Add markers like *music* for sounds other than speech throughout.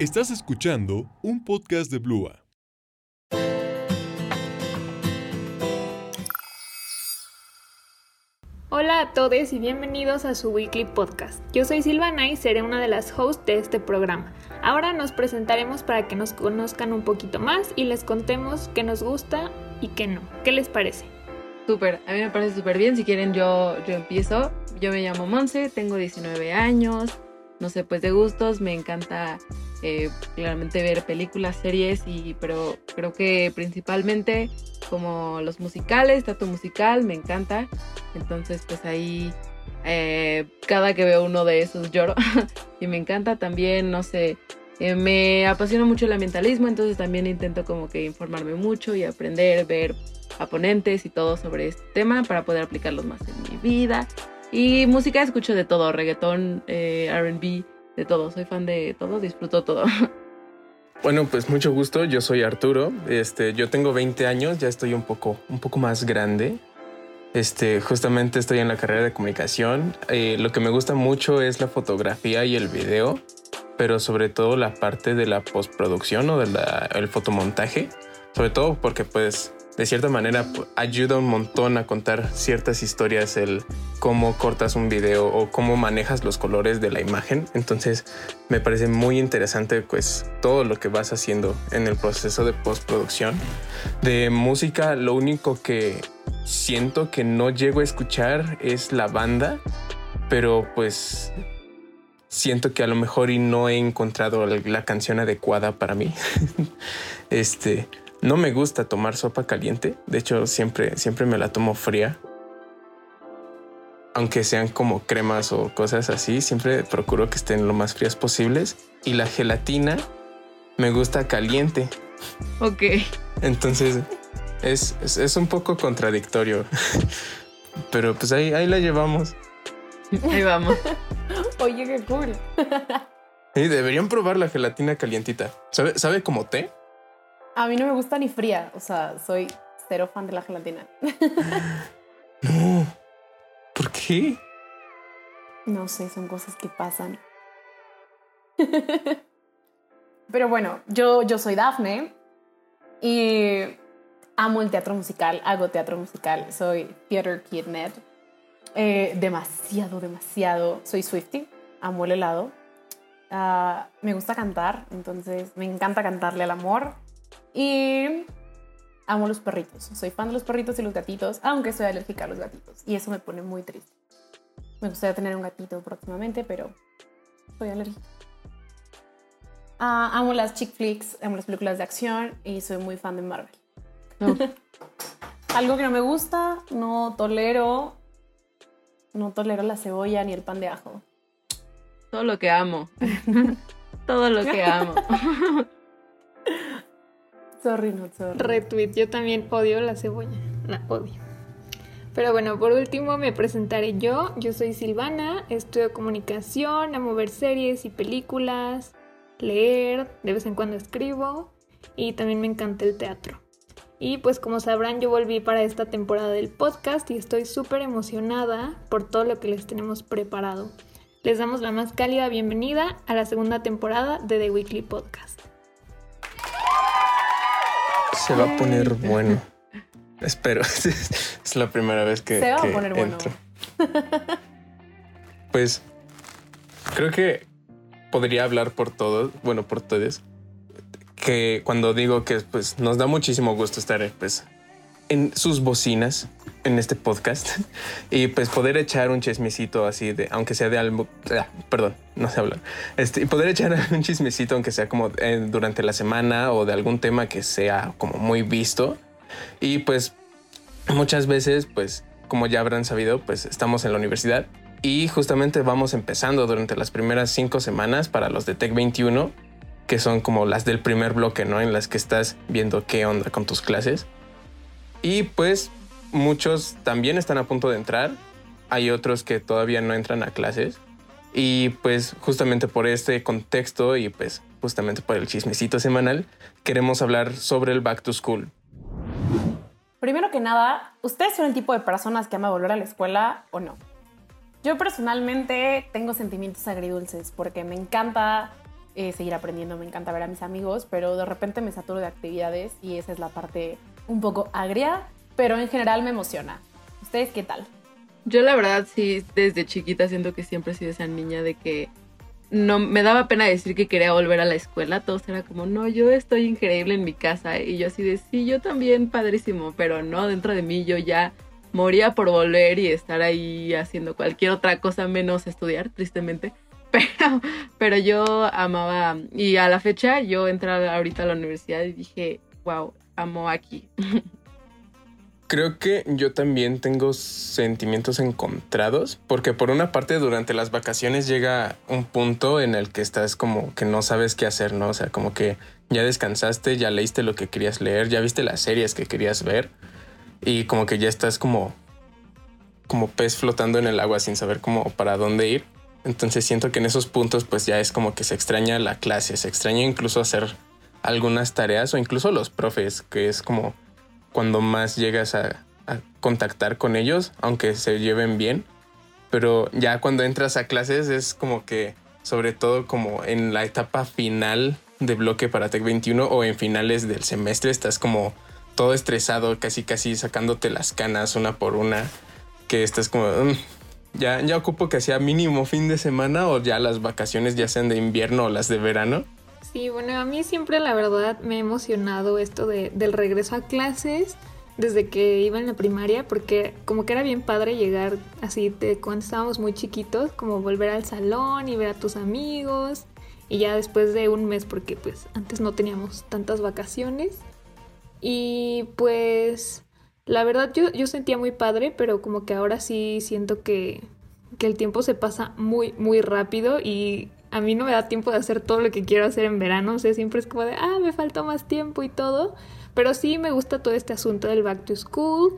Estás escuchando un podcast de Blua. Hola a todos y bienvenidos a su weekly podcast. Yo soy Silvana y seré una de las hosts de este programa. Ahora nos presentaremos para que nos conozcan un poquito más y les contemos qué nos gusta y qué no. ¿Qué les parece? Súper, a mí me parece súper bien. Si quieren yo, yo empiezo. Yo me llamo Monse, tengo 19 años. No sé, pues de gustos, me encanta eh, claramente ver películas, series, y, pero creo que principalmente como los musicales, teatro musical, me encanta. Entonces pues ahí eh, cada que veo uno de esos lloro *laughs* y me encanta también, no sé, eh, me apasiona mucho el ambientalismo, entonces también intento como que informarme mucho y aprender, ver a ponentes y todo sobre este tema para poder aplicarlos más en mi vida. Y música escucho de todo, reggaetón, eh, RB, de todo. Soy fan de todo, disfruto todo. *laughs* Bueno, pues mucho gusto. Yo soy Arturo. Este, yo tengo 20 años, ya estoy un poco, un poco más grande. Este, justamente estoy en la carrera de comunicación. Eh, lo que me gusta mucho es la fotografía y el video, pero sobre todo la parte de la postproducción o del fotomontaje. Sobre todo porque pues de cierta manera ayuda un montón a contar ciertas historias, el cómo cortas un video o cómo manejas los colores de la imagen. Entonces me parece muy interesante pues todo lo que vas haciendo en el proceso de postproducción. De música, lo único que siento que no llego a escuchar es la banda, pero pues siento que a lo mejor y no he encontrado la canción adecuada para mí. *laughs* este, no me gusta tomar sopa caliente. De hecho, siempre, siempre me la tomo fría. Aunque sean como cremas o cosas así, siempre procuro que estén lo más frías posibles. Y la gelatina me gusta caliente. Ok. Entonces, es, es, un poco contradictorio. *laughs* Pero pues ahí, ahí la llevamos. Ahí vamos. *laughs* Oye, qué cool. *laughs* Y deberían probar la gelatina calientita. ¿Sabe, ¿Sabe como té? A mí no me gusta ni fría, o sea, soy cero fan de la gelatina. *laughs* no. ¿Por qué? No sé, son cosas que pasan. *laughs* Pero bueno, yo, yo soy Dafne y amo el teatro musical, hago teatro musical, soy theater kid net. Eh, demasiado, demasiado. Soy Swifty, amo el helado. Ah, me gusta cantar, entonces me encanta cantarle al amor. Y amo los perritos. Soy fan de los perritos y los gatitos, aunque soy alérgica a los gatitos. Y eso me pone muy triste. Me gustaría tener un gatito próximamente, pero soy alérgica. Ah, amo las chick flicks, amo las películas de acción y soy muy fan de Marvel. *laughs* Algo que no me gusta, no tolero, no tolero la cebolla ni el pan de ajo. Todo lo que amo. *laughs* Todo lo que *laughs* amo. Sorry, no, sorry. Retweet, yo también odio la cebolla. La odio. Pero bueno, por último me presentaré yo. Yo soy Silvana, estudio comunicación, amo ver series y películas, leer, de vez en cuando escribo y también me encanta el teatro. Y pues como sabrán, yo volví para esta temporada del podcast y estoy súper emocionada por todo lo que les tenemos preparado. Les damos la más cálida bienvenida a la segunda temporada de The Weekly Podcast se va a poner bueno. Espero. *laughs* es la primera vez que, se va a poner entro. Pues creo que podría hablar por todos, bueno, por todos, que cuando digo que pues nos da muchísimo gusto estar pues en sus bocinas en este podcast *laughs* y pues poder echar un chismecito así de, aunque sea de algo, ah, perdón, no sé hablar, este, poder echar *laughs* un chismecito aunque sea como eh, durante la semana o de algún tema que sea como muy visto y pues muchas veces pues como ya habrán sabido pues estamos en la universidad y justamente vamos empezando durante las primeras cinco semanas para los de Tech 21 que son como las del primer bloque, ¿no? En las que estás viendo qué onda con tus clases. Y pues muchos también están a punto de entrar. Hay otros que todavía no entran a clases. Y pues justamente por este contexto y pues justamente por el chismecito semanal, queremos hablar sobre el back to school. Primero que nada, ¿ustedes son el tipo de personas que ama volver a la escuela o no? Yo personalmente tengo sentimientos agridulces porque me encanta eh, seguir aprendiendo, me encanta ver a mis amigos, pero de repente me saturo de actividades y esa es la parte un poco agria, pero en general me emociona. ¿Ustedes qué tal? Yo la verdad sí, desde chiquita siento que siempre he sido esa niña de que no me daba pena decir que quería volver a la escuela. Todos era como, no, yo estoy increíble en mi casa. Y yo así de, sí, yo también, padrísimo. Pero no, dentro de mí yo ya moría por volver y estar ahí haciendo cualquier otra cosa menos estudiar, tristemente. *laughs* Pero, pero yo amaba, y a la fecha yo entré ahorita a la universidad y dije, wow, amo aquí. Creo que yo también tengo sentimientos encontrados, porque por una parte durante las vacaciones llega un punto en el que estás como que no sabes qué hacer, ¿no? O sea, como que ya descansaste, ya leíste lo que querías leer, ya viste las series que querías ver y como que ya estás como como pez flotando en el agua sin saber cómo para dónde ir. Entonces siento que en esos puntos pues ya es como que se extraña la clase, se extraña incluso hacer algunas tareas o incluso los profes, que es como cuando más llegas a, contactar con ellos, aunque se lleven bien. Pero ya cuando entras a clases es como que, sobre todo como en la etapa final de bloque para Tech 21 o en finales del semestre, estás como todo estresado, casi casi sacándote las canas una por una, que estás como, mm, ya, ya ocupo que sea mínimo fin de semana o ya las vacaciones ya sean de invierno o las de verano. Sí, bueno, a mí siempre la verdad me ha emocionado esto de, del regreso a clases desde que iba en la primaria, porque como que era bien padre llegar así de cuando estábamos muy chiquitos, como volver al salón y ver a tus amigos, y ya después de un mes, porque pues antes no teníamos tantas vacaciones. Y pues la verdad yo, yo sentía muy padre, pero como que ahora sí siento que, que el tiempo se pasa muy, muy rápido y a mí no me da tiempo de hacer todo lo que quiero hacer en verano, o sea, siempre es como de, ah, me falta más tiempo y todo, pero sí me gusta todo este asunto del back to school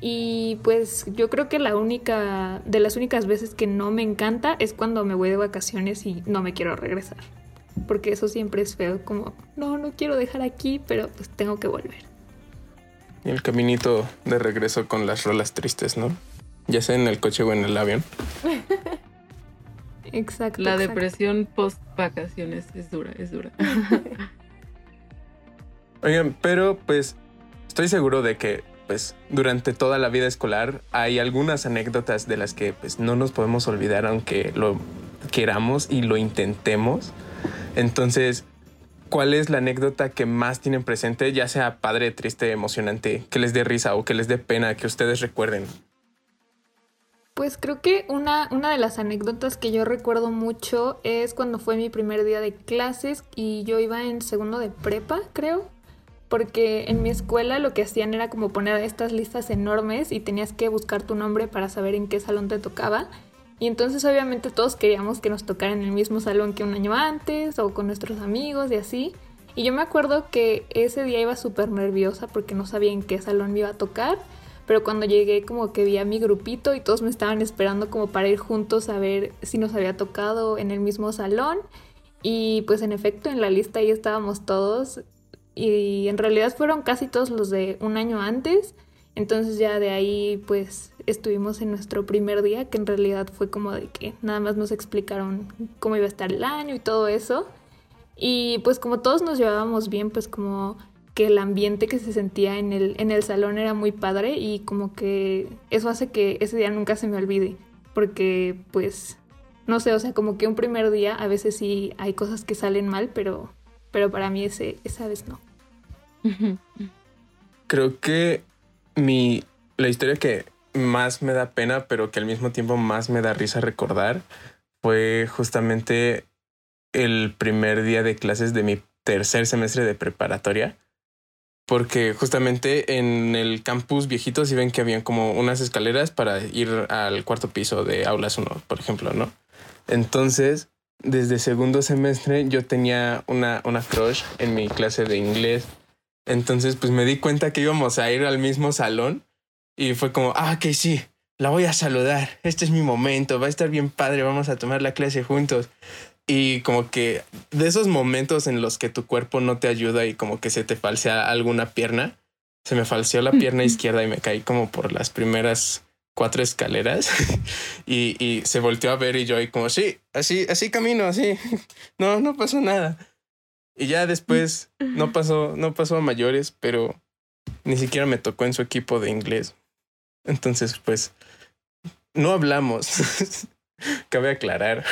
y pues yo creo que la única, de las únicas veces que no me encanta es cuando me voy de vacaciones y no me quiero regresar, porque eso siempre es feo, como, no, no quiero dejar aquí, pero pues tengo que volver. Y el caminito de regreso con las rolas tristes, ¿no? Ya sea en el coche o en el avión. *laughs* Exacto. La depresión post vacaciones es dura, es dura. *laughs* Oigan, pero pues estoy seguro de que pues durante toda la vida escolar hay algunas anécdotas de las que pues no nos podemos olvidar aunque lo queramos y lo intentemos. Entonces, ¿cuál es la anécdota que más tienen presente, ya sea padre, triste, emocionante, que les dé risa o que les dé pena, que ustedes recuerden? Pues creo que una, una de las anécdotas que yo recuerdo mucho es cuando fue mi primer día de clases y yo iba en segundo de prepa, creo. Porque en mi escuela lo que hacían era como poner estas listas enormes y tenías que buscar tu nombre para saber en qué salón te tocaba. Y entonces obviamente todos queríamos que nos tocara en el mismo salón que un año antes o con nuestros amigos y así. Y yo me acuerdo que ese día iba súper nerviosa porque no sabía en qué salón me iba a tocar pero cuando llegué como que vi a mi grupito y todos me estaban esperando como para ir juntos a ver si nos había tocado en el mismo salón. Y pues en efecto en la lista ahí estábamos todos. Y en realidad fueron casi todos los de un año antes, entonces ya de ahí pues estuvimos en nuestro primer día que en realidad fue como de que nada más nos explicaron cómo iba a estar el año y todo eso. Y pues como todos nos llevábamos bien pues como que el ambiente que se sentía en el, en el salón era muy padre y como que eso hace que ese día nunca se me olvide, porque pues, no sé, o sea, como que un primer día a veces sí hay cosas que salen mal, pero, pero para mí ese, esa vez no. *laughs* Creo que mi, la historia que más me da pena, pero que al mismo tiempo más me da risa recordar, fue justamente el primer día de clases de mi tercer semestre de preparatoria porque justamente en el campus viejito sí ven que habían como unas escaleras para ir al cuarto piso de aulas 1, por ejemplo, ¿no? Entonces, desde segundo semestre yo tenía una, una crush en mi clase de inglés. Entonces, pues me di cuenta que íbamos a ir al mismo salón y fue como, ah, que sí, la voy a saludar, este es mi momento, va a estar bien padre, vamos a tomar la clase juntos. Y como que de esos momentos en los que tu cuerpo no te ayuda y como que se te falsea alguna pierna, se me falseó la pierna izquierda y me caí como por las primeras cuatro escaleras *laughs* y, y se volteó a ver y yo ahí como, sí, así, así camino, así, *laughs* no, no pasó nada. Y ya después no pasó, no pasó a mayores, pero ni siquiera me tocó en su equipo de inglés. Entonces, pues, no hablamos. *laughs* Cabe aclarar.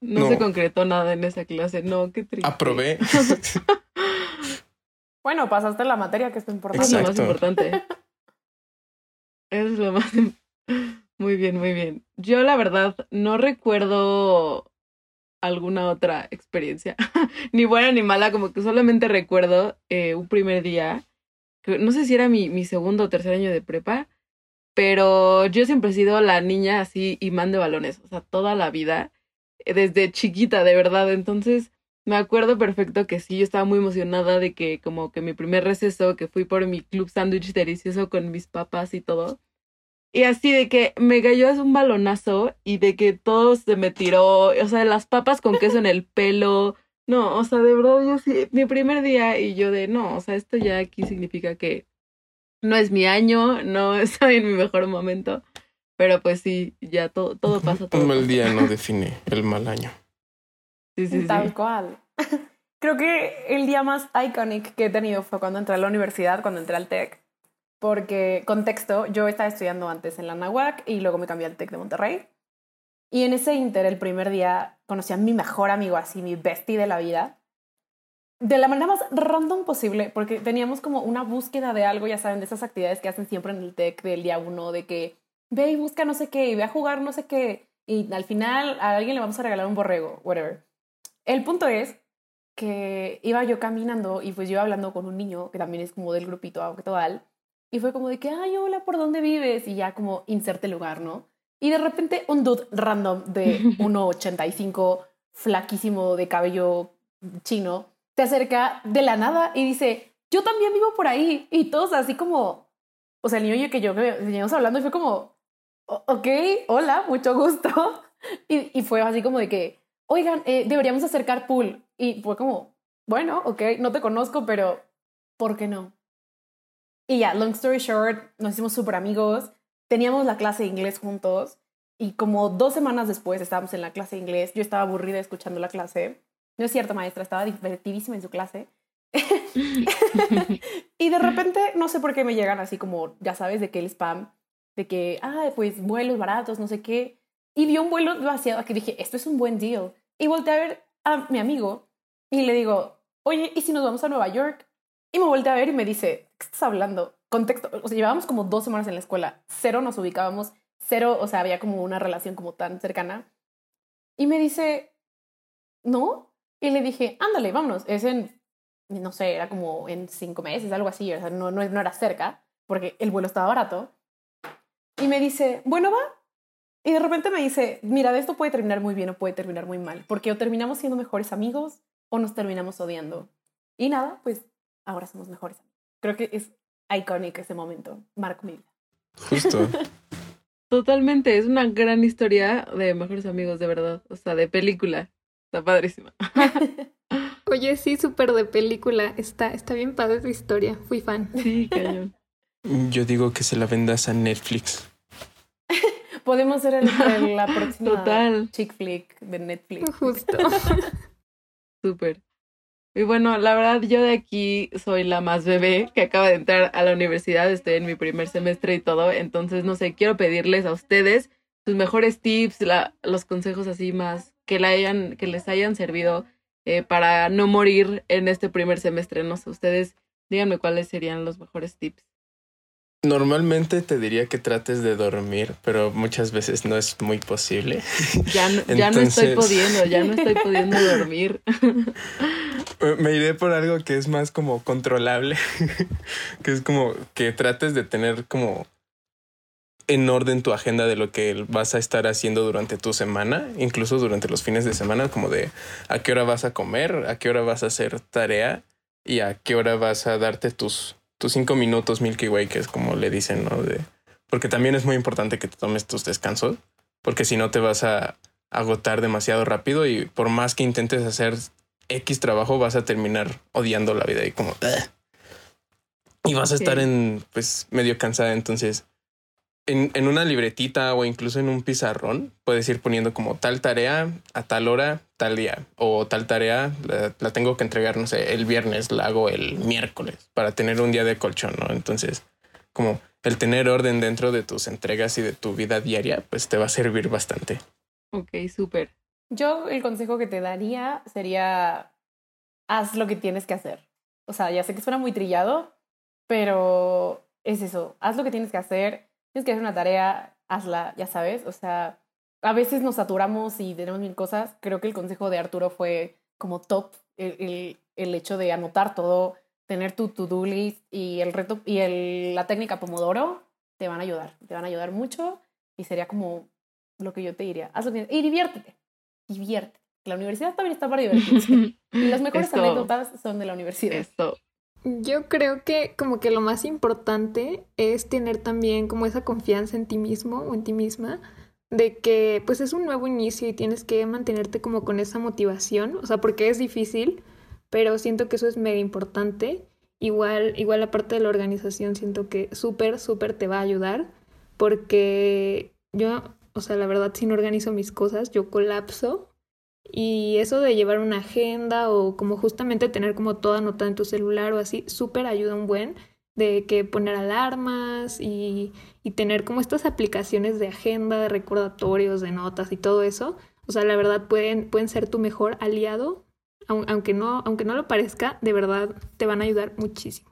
No, No. se concretó nada en esa clase. No, qué triste. Aprobé. *laughs* bueno, pasaste la materia, que es lo importante. Es lo más Exacto. importante. Es lo más. Muy bien, muy bien. Yo, la verdad, no recuerdo alguna otra experiencia, *laughs* ni buena ni mala, como que solamente recuerdo eh, un primer día, que no sé si era mi, mi segundo o tercer año de prepa, pero yo siempre he sido la niña así imán de balones, o sea, toda la vida, eh, desde chiquita, de verdad. Entonces, me acuerdo perfecto que sí, yo estaba muy emocionada de que como que mi primer receso, que fui por mi club sándwich delicioso con mis papás y todo. Y así de que me cayó un balonazo y de que todo se me tiró, o sea, las papas con queso en el pelo. No, o sea, de verdad, yo sí, mi primer día y yo de, no, o sea, esto ya aquí significa que no es mi año, no estoy en mi mejor momento. Pero pues sí, ya todo, todo pasa. Todo Un mal día no *laughs* define el mal año. Sí, sí, sí. Tal cual. *laughs* Creo que el día más iconic que he tenido fue cuando entré a la universidad, cuando entré al TEC. Porque, contexto, yo estaba estudiando antes en la NAWAC y luego me cambié al TEC de Monterrey. Y en ese inter, el primer día, conocí a mi mejor amigo, así, mi bestie de la vida. De la manera más random posible, porque teníamos como una búsqueda de algo, ya saben, de esas actividades que hacen siempre en el TEC del día uno, de que ve y busca no sé qué, y ve a jugar no sé qué, y al final a alguien le vamos a regalar un borrego, whatever. El punto es que iba yo caminando y pues yo hablando con un niño que también es como del grupito actual y fue como de que, ay, hola, ¿por dónde vives? Y ya como inserte lugar, ¿no? Y de repente un dude random de *laughs* 1,85, flaquísimo, de cabello chino, se acerca de la nada y dice, yo también vivo por ahí. Y todos así como, o sea, el niño que yo que veníamos hablando y fue como, "O- ok, hola, mucho gusto. *laughs* Y, y fue así como de que, oigan, eh, deberíamos acercar pool. Y fue como, bueno, ok, no te conozco, pero ¿por qué no? Y ya, long story short, nos hicimos súper amigos, teníamos la clase de inglés juntos y como dos semanas después estábamos en la clase de inglés, yo estaba aburrida escuchando la clase. No es cierto, maestra, estaba divertidísima en su clase. *laughs* *laughs* y de repente, no sé por qué me llegan así como, ya sabes, de que el spam, de que, ah, pues vuelos baratos, no sé qué. Y vi un vuelo vaciado que dije, esto es un buen deal. Y volteé a ver a mi amigo y le digo, oye, ¿y si nos vamos a Nueva York? Y me volteé a ver y me dice, ¿qué estás hablando? Contexto, o sea, llevábamos como dos semanas en la escuela, cero nos ubicábamos, cero, o sea, había como una relación como tan cercana. Y me dice, ¿no? Y le dije, ándale, vámonos, es en, no sé, era como en cinco meses, algo así, o sea, no, no, no era cerca, porque el vuelo estaba barato. Y me dice, bueno, va. Y de repente me dice, mira, esto puede terminar muy bien o puede terminar muy mal, porque o terminamos siendo mejores amigos o nos terminamos odiando. Y nada, pues ahora somos mejores amigos. Creo que es icónico ese momento. Marco mi vida. Justo. Totalmente, es una gran historia de mejores amigos, de verdad. O sea, de película. Está padrísima. *laughs* Oye, sí, súper de película. Está, está bien padre tu historia. Fui fan. Sí, cañón. Yo digo que se la vendas a Netflix. *laughs* Podemos ser el, el- la próxima Total. chick flick de Netflix. Justo. *laughs* Súper. Y bueno, la verdad, yo de aquí soy la más bebé que acaba de entrar a la universidad. Estoy en mi primer semestre y todo. Entonces, no sé, quiero pedirles a ustedes sus mejores tips, la- los consejos así más que, la hayan, que les hayan servido eh, para no morir en este primer semestre. No sé, ustedes díganme cuáles serían los mejores tips. Normalmente te diría que trates de dormir, pero muchas veces no es muy posible. *laughs* Ya no, ya no estoy pudiendo, ya no estoy pudiendo *laughs* dormir. *laughs* Me iré por algo que es más como controlable, que es como que trates de tener como en orden tu agenda de lo que vas a estar haciendo durante tu semana, incluso durante los fines de semana, como de a qué hora vas a comer, a qué hora vas a hacer tarea y a qué hora vas a darte tus, tus cinco minutos Milky Way, que es como le dicen, ¿no? De, porque también es muy importante que te tomes tus descansos, porque si no te vas a agotar demasiado rápido y por más que intentes hacer X trabajo vas a terminar odiando la vida y como... "Ugh". y vas a estar en, pues, medio cansada. Entonces, en, una libretita o incluso en un pizarrón, puedes ir poniendo como tal tarea a tal hora, tal día. O tal tarea la, la tengo que entregar, no sé, el viernes, la hago el miércoles para tener un día de colchón, ¿no? Entonces, como el tener orden dentro de tus entregas y de tu vida diaria, pues te va a servir bastante. Ok, súper. Yo el consejo que te daría sería, haz lo que tienes que hacer. O sea, ya sé que suena muy trillado, pero es eso, haz lo que tienes que hacer. Tienes que hacer una tarea, hazla, ya sabes. O sea, a veces nos saturamos y tenemos mil cosas. Creo que el consejo de Arturo fue como top, el, el, el hecho de anotar todo, tener tu to-do list y el reto y el, la técnica Pomodoro te van a ayudar, te van a ayudar mucho y sería como lo que yo te diría. Haz lo que y diviértete, diviértete. La universidad también está para divertirse. *laughs* Y las mejores anécdotas son de la universidad. Eso. Yo creo que como que lo más importante es tener también como esa confianza en ti mismo o en ti misma de que pues es un nuevo inicio y tienes que mantenerte como con esa motivación, o sea, porque es difícil, pero siento que eso es mega importante. Igual, igual la parte de la organización siento que súper, súper te va a ayudar porque yo, o sea, la verdad si no organizo mis cosas, yo colapso y eso de llevar una agenda o como justamente tener como todo anotado en tu celular o así, súper ayuda un buen de que poner alarmas y, y tener como estas aplicaciones de agenda, de recordatorios, de notas y todo eso. O sea, la verdad pueden, pueden ser tu mejor aliado, aun- aunque no, aunque no lo parezca, de verdad te van a ayudar muchísimo.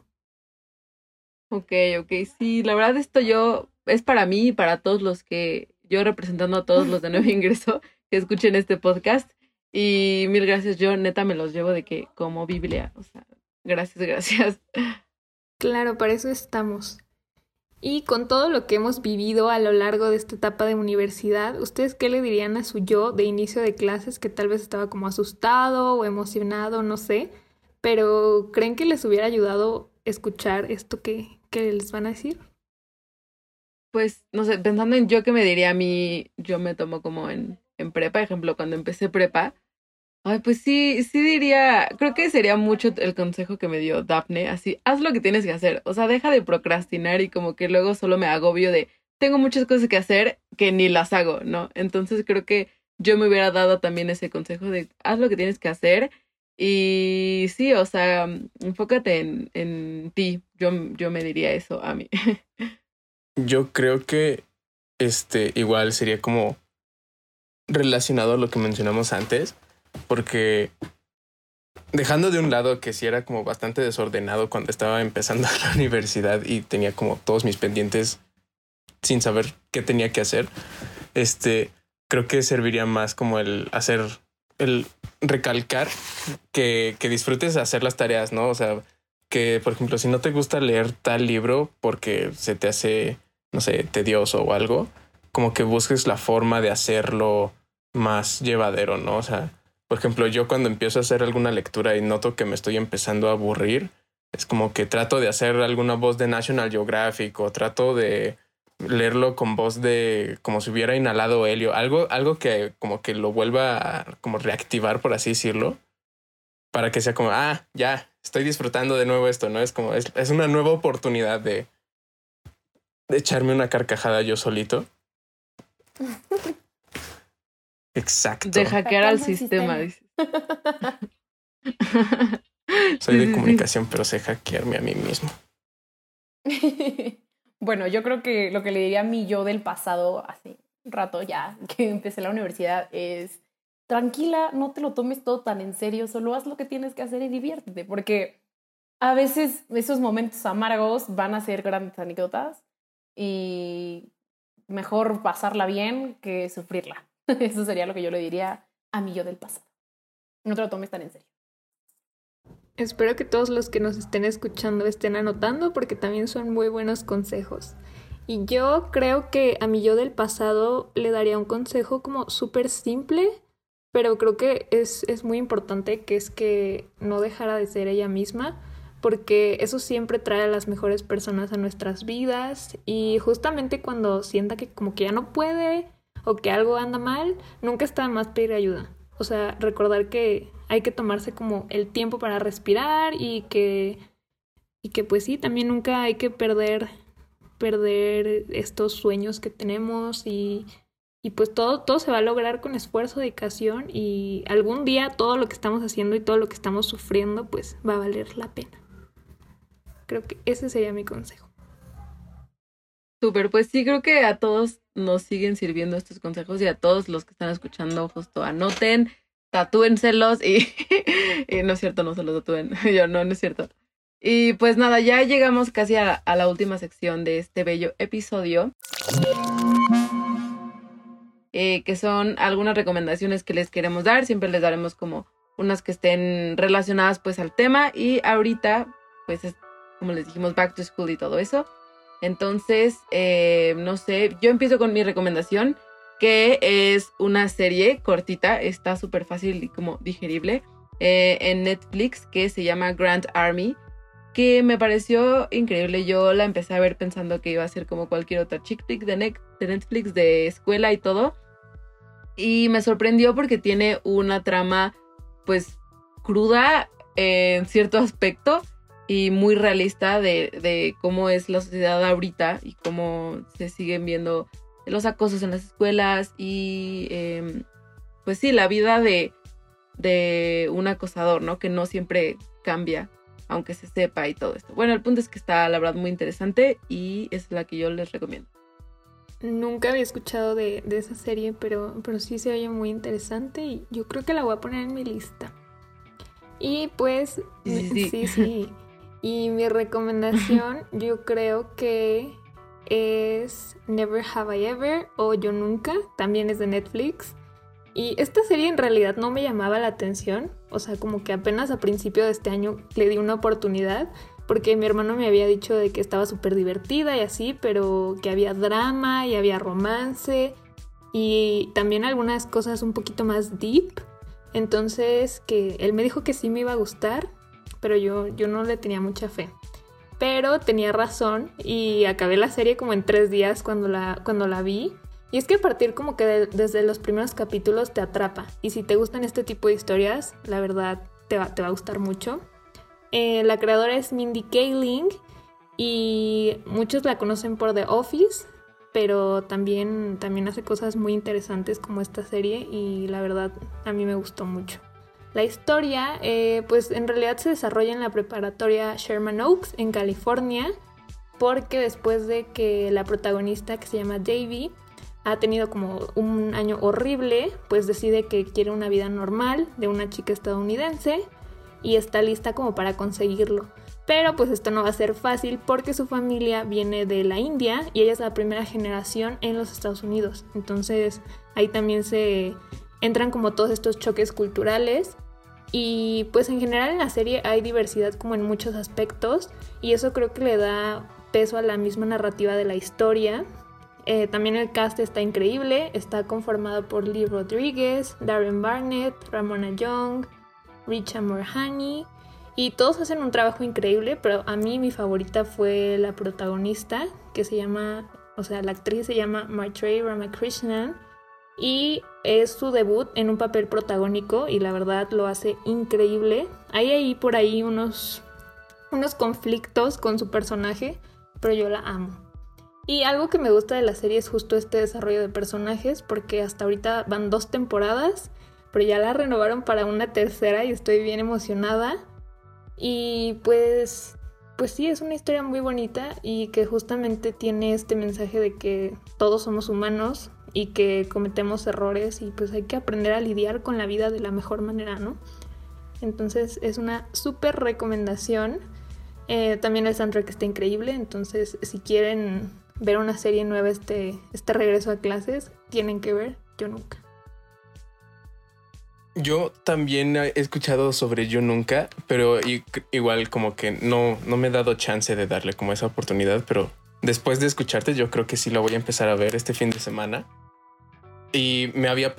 Ok, ok, sí, la verdad esto yo es para mí y para todos los que, yo representando a todos los de nuevo *laughs* ingreso que escuchen este podcast y mil gracias, yo neta me los llevo de que como Biblia, o sea, gracias, gracias. Claro, para eso estamos. Y con todo lo que hemos vivido a lo largo de esta etapa de universidad, ¿ustedes qué le dirían a su yo de inicio de clases que tal vez estaba como asustado o emocionado, no sé? Pero ¿creen que les hubiera ayudado escuchar esto que, que les van a decir? Pues, no sé, pensando en yo que me diría a mí, yo me tomo como en, en prepa, ejemplo, cuando empecé prepa, ay, pues sí, sí diría, creo que sería mucho el consejo que me dio Daphne, así, haz lo que tienes que hacer, o sea, deja de procrastinar y como que luego solo me agobio de, tengo muchas cosas que hacer que ni las hago, ¿no? Entonces creo que yo me hubiera dado también ese consejo de, haz lo que tienes que hacer y sí, o sea, enfócate en, en ti, yo, yo me diría eso a mí. *laughs* Yo creo que este igual sería como relacionado a lo que mencionamos antes, porque dejando de un lado que sí era como bastante desordenado cuando estaba empezando *laughs* la universidad y tenía como todos mis pendientes sin saber qué tenía que hacer, este creo que serviría más como el hacer el recalcar que, que disfrutes hacer las tareas, ¿no? O sea, que por ejemplo, si no te gusta leer tal libro porque se te hace no sé, tedioso o algo, como que busques la forma de hacerlo más llevadero, ¿no? O sea, por ejemplo, yo cuando empiezo a hacer alguna lectura y noto que me estoy empezando a aburrir, es como que trato de hacer alguna voz de National Geographic o trato de leerlo con voz de como si hubiera inhalado helio, algo, algo que como que lo vuelva a como reactivar, por así decirlo, para que sea como, ah, ya, estoy disfrutando de nuevo esto, ¿no? Es como, es, es una nueva oportunidad de, de echarme una carcajada yo solito. *laughs* Exacto. De hackear al sistema. *laughs* Soy de comunicación, pero sé hackearme a mí mismo. *laughs* bueno, yo creo que lo que le diría a mí yo del pasado, hace un rato ya que empecé la universidad, es tranquila, no te lo tomes todo tan en serio, solo haz lo que tienes que hacer y diviértete, porque a veces esos momentos amargos van a ser grandes anécdotas y mejor pasarla bien que sufrirla. *laughs* Eso sería lo que yo le diría a mí yo del pasado. No te lo tomes tan en serio. Espero que todos los que nos estén escuchando estén anotando porque también son muy buenos consejos. Y yo creo que a mi yo del pasado le daría un consejo como súper simple, pero creo que es, es muy importante que es que no dejara de ser ella misma, porque eso siempre trae a las mejores personas a nuestras vidas y justamente cuando sienta que como que ya no puede o que algo anda mal, nunca está más pedir ayuda. O sea, recordar que hay que tomarse como el tiempo para respirar y que, y que pues sí, también nunca hay que perder, perder estos sueños que tenemos y, y pues todo, todo se va a lograr con esfuerzo, dedicación y algún día todo lo que estamos haciendo y todo lo que estamos sufriendo pues va a valer la pena. Creo que ese sería mi consejo. Súper, pues sí, creo que a todos nos siguen sirviendo estos consejos y a todos los que están escuchando, justo anoten, tatúenselos y, *laughs* no es cierto, no se los tatúen, *laughs* yo no, no es cierto. Y pues nada, ya llegamos casi a, a la última sección de este bello episodio. Eh, que son algunas recomendaciones que les queremos dar. Siempre les daremos como unas que estén relacionadas pues al tema. Y ahorita, pues es como les dijimos, back to school y todo eso. Entonces, eh, no sé, yo empiezo con mi recomendación, que es una serie cortita, está súper fácil y como digerible, eh, en Netflix, que se llama Grand Army, que me pareció increíble. Yo la empecé a ver pensando que iba a ser como cualquier otra chick flick de, de Netflix, de escuela y todo. Y me sorprendió porque tiene una trama, pues, cruda en cierto aspecto y muy realista de, de, cómo es la sociedad ahorita y cómo se siguen viendo los acosos en las escuelas y eh, pues sí, la vida de, de un acosador, ¿no? Que no siempre cambia, aunque se sepa y todo esto. Bueno, el punto es que está, la verdad, muy interesante y es la que yo les recomiendo. Nunca había escuchado de, de esa serie, pero, pero sí se oye muy interesante y yo creo que la voy a poner en mi lista. Y pues, Sí, sí, sí. sí. Y mi recomendación, *laughs* yo creo que es Never Have I Ever o Yo Nunca, también es de Netflix. Y esta serie en realidad no me llamaba la atención, o sea, como que apenas a principio de este año le di una oportunidad, porque mi hermano me había dicho de que estaba súper divertida y así, pero que había drama y había romance y también algunas cosas un poquito más deep. Entonces, que él me dijo que sí me iba a gustar, pero yo, yo no le tenía mucha fe. Pero tenía razón y acabé la serie como en tres días cuando la, cuando la vi. Y es que a partir como que de, desde los primeros capítulos te atrapa. Y si te gustan este tipo de historias, la verdad te va, te va a gustar mucho. Eh, la creadora es Mindy Kaling y muchos la conocen por The Office, pero también, también hace cosas muy interesantes como esta serie y la verdad a mí me gustó mucho. La historia, eh, pues en realidad se desarrolla en la preparatoria Sherman Oaks, en California, porque después de que la protagonista, que se llama Davy, ha tenido como un año horrible, pues decide que quiere una vida normal de una chica estadounidense y está lista como para conseguirlo. Pero pues esto no va a ser fácil porque su familia viene de la India y ella es la primera generación en los Estados Unidos. Entonces ahí también se entran como todos estos choques culturales y pues en general en la serie hay diversidad como en muchos aspectos y eso creo que le da peso a la misma narrativa de la historia. Eh, también el cast está increíble, está conformado por Lee Rodriguez, Darren Barnett, Ramona Young, Richa Morhani y todos hacen un trabajo increíble, pero a mí mi favorita fue la protagonista que se llama, o sea, la actriz se llama Maitreyi Ramakrishnan y es su debut en un papel protagónico y la verdad lo hace increíble. Hay ahí por ahí unos, unos conflictos con su personaje, pero yo la amo. Y algo que me gusta de la serie es justo este desarrollo de personajes, porque hasta ahorita van dos temporadas, pero ya la renovaron para una tercera y estoy bien emocionada. Y pues, pues sí, es una historia muy bonita y que justamente tiene este mensaje de que todos somos humanos, y que cometemos errores y pues hay que aprender a lidiar con la vida de la mejor manera, ¿no? Entonces es una súper recomendación. Eh, también el soundtrack está increíble, entonces si quieren ver una serie nueva este, este regreso a clases, tienen que ver Yo Nunca. Yo también he escuchado sobre Yo Nunca, pero igual como que no, no me he dado chance de darle como esa oportunidad, pero después de escucharte yo creo que sí lo voy a empezar a ver este fin de semana. Y me había,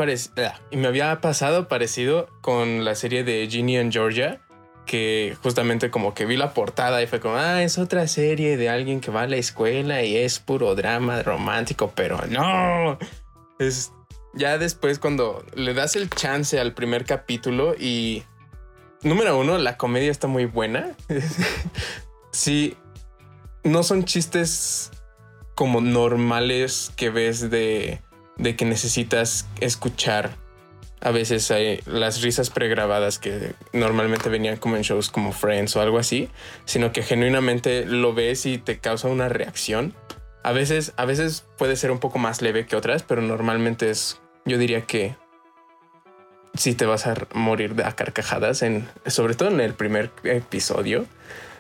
y me había pasado parecido con la serie de Ginny and Georgia, que justamente como que vi la portada y fue como, ah, es otra serie de alguien que va a la escuela y es puro drama romántico, pero no. Es ya después cuando le das el chance al primer capítulo y número uno, la comedia está muy buena. *laughs* sí, no son chistes como normales que ves de, de que necesitas escuchar a veces hay las risas pregrabadas que normalmente venían como en shows como Friends o algo así, sino que genuinamente lo ves y te causa una reacción. A veces, a veces puede ser un poco más leve que otras, pero normalmente es, yo diría que sí te vas a morir de a carcajadas, en, sobre todo en el primer episodio.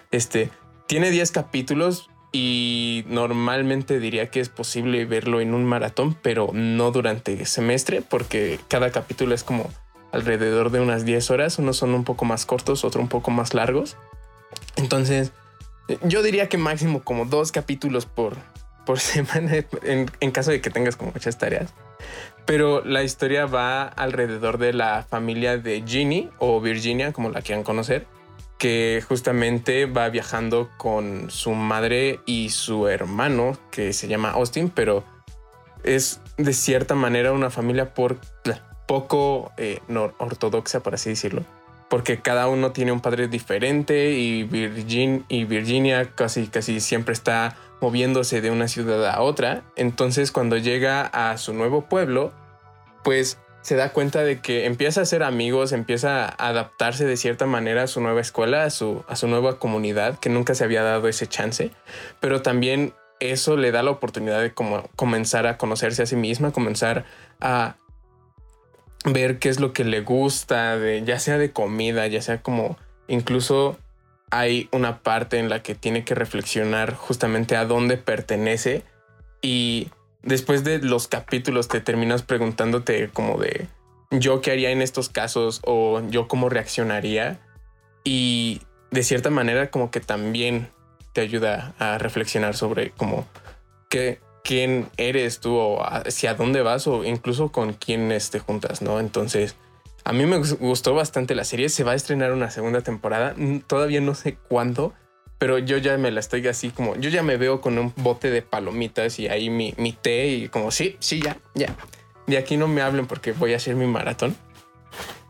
Este tiene 10 capítulos, y normalmente diría que es posible verlo en un maratón, pero no durante semestre, porque cada capítulo es como alrededor de unas 10 horas, unos son un poco más cortos, otros un poco más largos. Entonces, yo diría que máximo como dos capítulos por, por *laughs* semana en, en caso de que tengas como muchas tareas. Pero la historia va alrededor de la familia de Ginny o Virginia, como la quieran conocer, que justamente va viajando con su madre y su hermano, que se llama Austin, pero es de cierta manera una familia por, poco eh, ortodoxa, por así decirlo. Porque cada uno tiene un padre diferente y, y Virginia casi, casi siempre está moviéndose de una ciudad a otra. Entonces cuando llega a su nuevo pueblo, pues se da cuenta de que empieza a ser amigos, empieza a adaptarse de cierta manera a su nueva escuela, a su, a su nueva comunidad, que nunca se había dado ese chance, pero también eso le da la oportunidad de como comenzar a conocerse a sí misma, comenzar a ver qué es lo que le gusta, de, ya sea de comida, ya sea como incluso hay una parte en la que tiene que reflexionar justamente a dónde pertenece y después de los capítulos te terminas preguntándote como de yo qué haría en estos casos o yo cómo reaccionaría y de cierta manera como que también te ayuda a reflexionar sobre como qué, quién eres tú o hacia dónde vas o incluso con quién te juntas, ¿no? Entonces, a mí me gustó bastante la serie, se va a estrenar una segunda temporada, todavía no sé cuándo, pero yo ya me la estoy así como, yo ya me veo con un bote de palomitas y ahí mi, mi té y como, sí, sí, ya, ya. De aquí no me hablen porque voy a hacer mi maratón.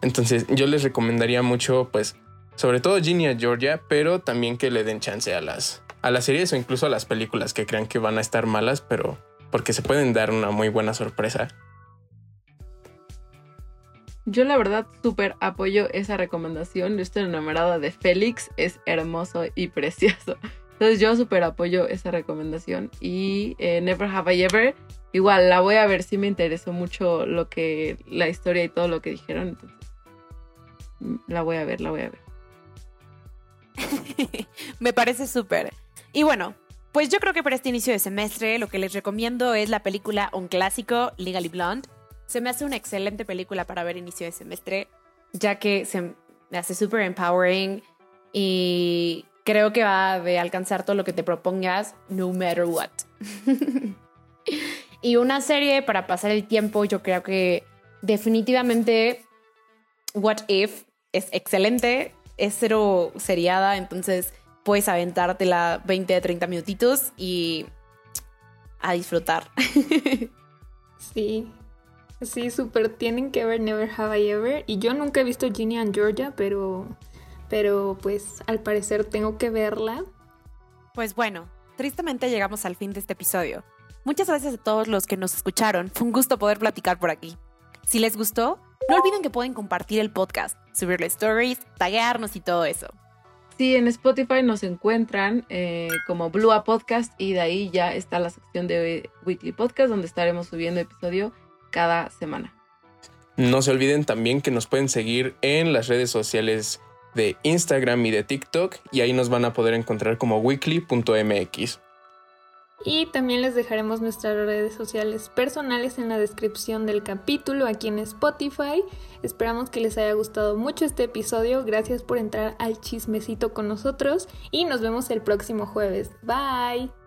Entonces yo les recomendaría mucho, pues, sobre todo Ginny a Georgia, pero también que le den chance a las, a las series o incluso a las películas que crean que van a estar malas, pero porque se pueden dar una muy buena sorpresa. Yo la verdad súper apoyo esa recomendación. Yo estoy enamorada de Félix, es hermoso y precioso. Entonces yo súper apoyo esa recomendación. Y eh, Never Have I Ever, igual la voy a ver si me interesó mucho lo que, la historia y todo lo que dijeron. Mm, la voy a ver, la voy a ver. *laughs* me parece súper. Y bueno, pues yo creo que para este inicio de semestre lo que les recomiendo es la película Un Clásico, Legally Blonde se me hace una excelente película para ver inicio de semestre, ya que se me hace súper empowering y creo que va de alcanzar todo lo que te propongas, no matter what. *laughs* y una serie para pasar el tiempo, yo creo que definitivamente What If es excelente, es cero seriada, entonces puedes aventártela 20 a 30 minutitos y a disfrutar. *laughs* sí, Sí, súper. Tienen que ver Never Have I Ever. Y yo nunca he visto Ginny and Georgia, pero, pero pues al parecer tengo que verla. Pues bueno, tristemente llegamos al fin de este episodio. Muchas gracias a todos los que nos escucharon. Fue un gusto poder platicar por aquí. Si les gustó, no olviden que pueden compartir el podcast, subirle stories, taguearnos y todo eso. Sí, en Spotify nos encuentran eh, como Blua Podcast y de ahí ya está la sección de Weekly Podcast donde estaremos subiendo episodio cada semana. No se olviden también que nos pueden seguir en las redes sociales de Instagram y de TikTok y ahí nos van a poder encontrar como weekly.mx. Y también les dejaremos nuestras redes sociales personales en la descripción del capítulo aquí en Spotify. Esperamos que les haya gustado mucho este episodio. Gracias por entrar al chismecito con nosotros y nos vemos el próximo jueves. Bye.